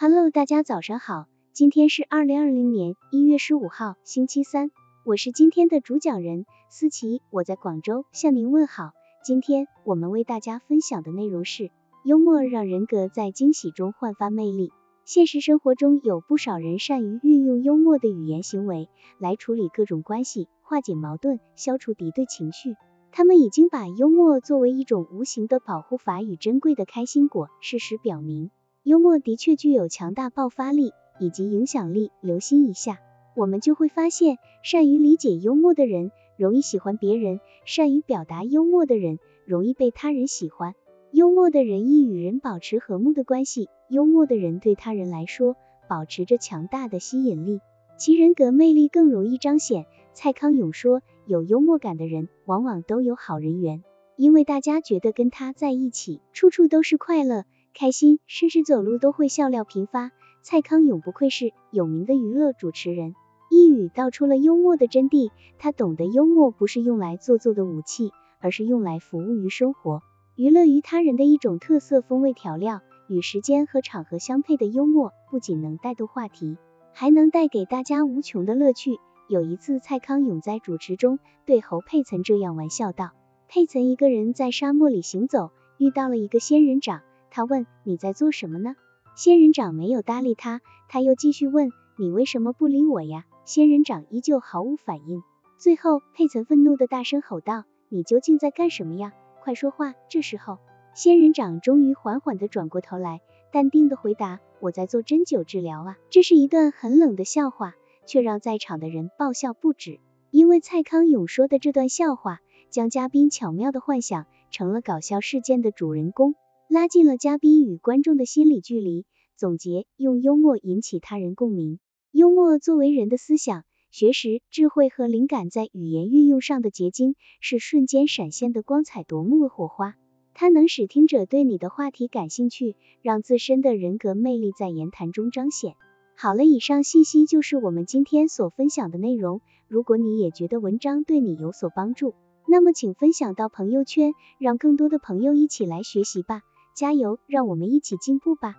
Hello，大家早上好，今天是二零二零年一月十五号，星期三，我是今天的主讲人思琪，我在广州向您问好。今天我们为大家分享的内容是，幽默让人格在惊喜中焕发魅力。现实生活中有不少人善于运用幽默的语言行为来处理各种关系，化解矛盾，消除敌对情绪。他们已经把幽默作为一种无形的保护法与珍贵的开心果。事实表明，幽默的确具有强大爆发力以及影响力。留心一下，我们就会发现，善于理解幽默的人容易喜欢别人，善于表达幽默的人容易被他人喜欢。幽默的人易与人保持和睦的关系，幽默的人对他人来说保持着强大的吸引力，其人格魅力更容易彰显。蔡康永说，有幽默感的人往往都有好人缘，因为大家觉得跟他在一起，处处都是快乐、开心，甚至走路都会笑料频发。蔡康永不愧是有名的娱乐主持人，一语道出了幽默的真谛。他懂得幽默不是用来做作的武器，而是用来服务于生活。娱乐于他人的一种特色风味调料，与时间和场合相配的幽默，不仅能带动话题，还能带给大家无穷的乐趣。有一次，蔡康永在主持中对侯佩岑这样玩笑道：“佩岑一个人在沙漠里行走，遇到了一个仙人掌，他问你在做什么呢？仙人掌没有搭理他，他又继续问你为什么不理我呀？仙人掌依旧毫无反应。最后，佩岑愤怒的大声吼道：你究竟在干什么呀？快说话！这时候，仙人掌终于缓缓地转过头来，淡定的回答：“我在做针灸治疗啊。”这是一段很冷的笑话，却让在场的人爆笑不止。因为蔡康永说的这段笑话，将嘉宾巧妙地幻想成了搞笑事件的主人公，拉近了嘉宾与观众的心理距离。总结：用幽默引起他人共鸣。幽默作为人的思想。学识、智慧和灵感在语言运用上的结晶，是瞬间闪现的光彩夺目的火花。它能使听者对你的话题感兴趣，让自身的人格魅力在言谈中彰显。好了，以上信息就是我们今天所分享的内容。如果你也觉得文章对你有所帮助，那么请分享到朋友圈，让更多的朋友一起来学习吧。加油，让我们一起进步吧。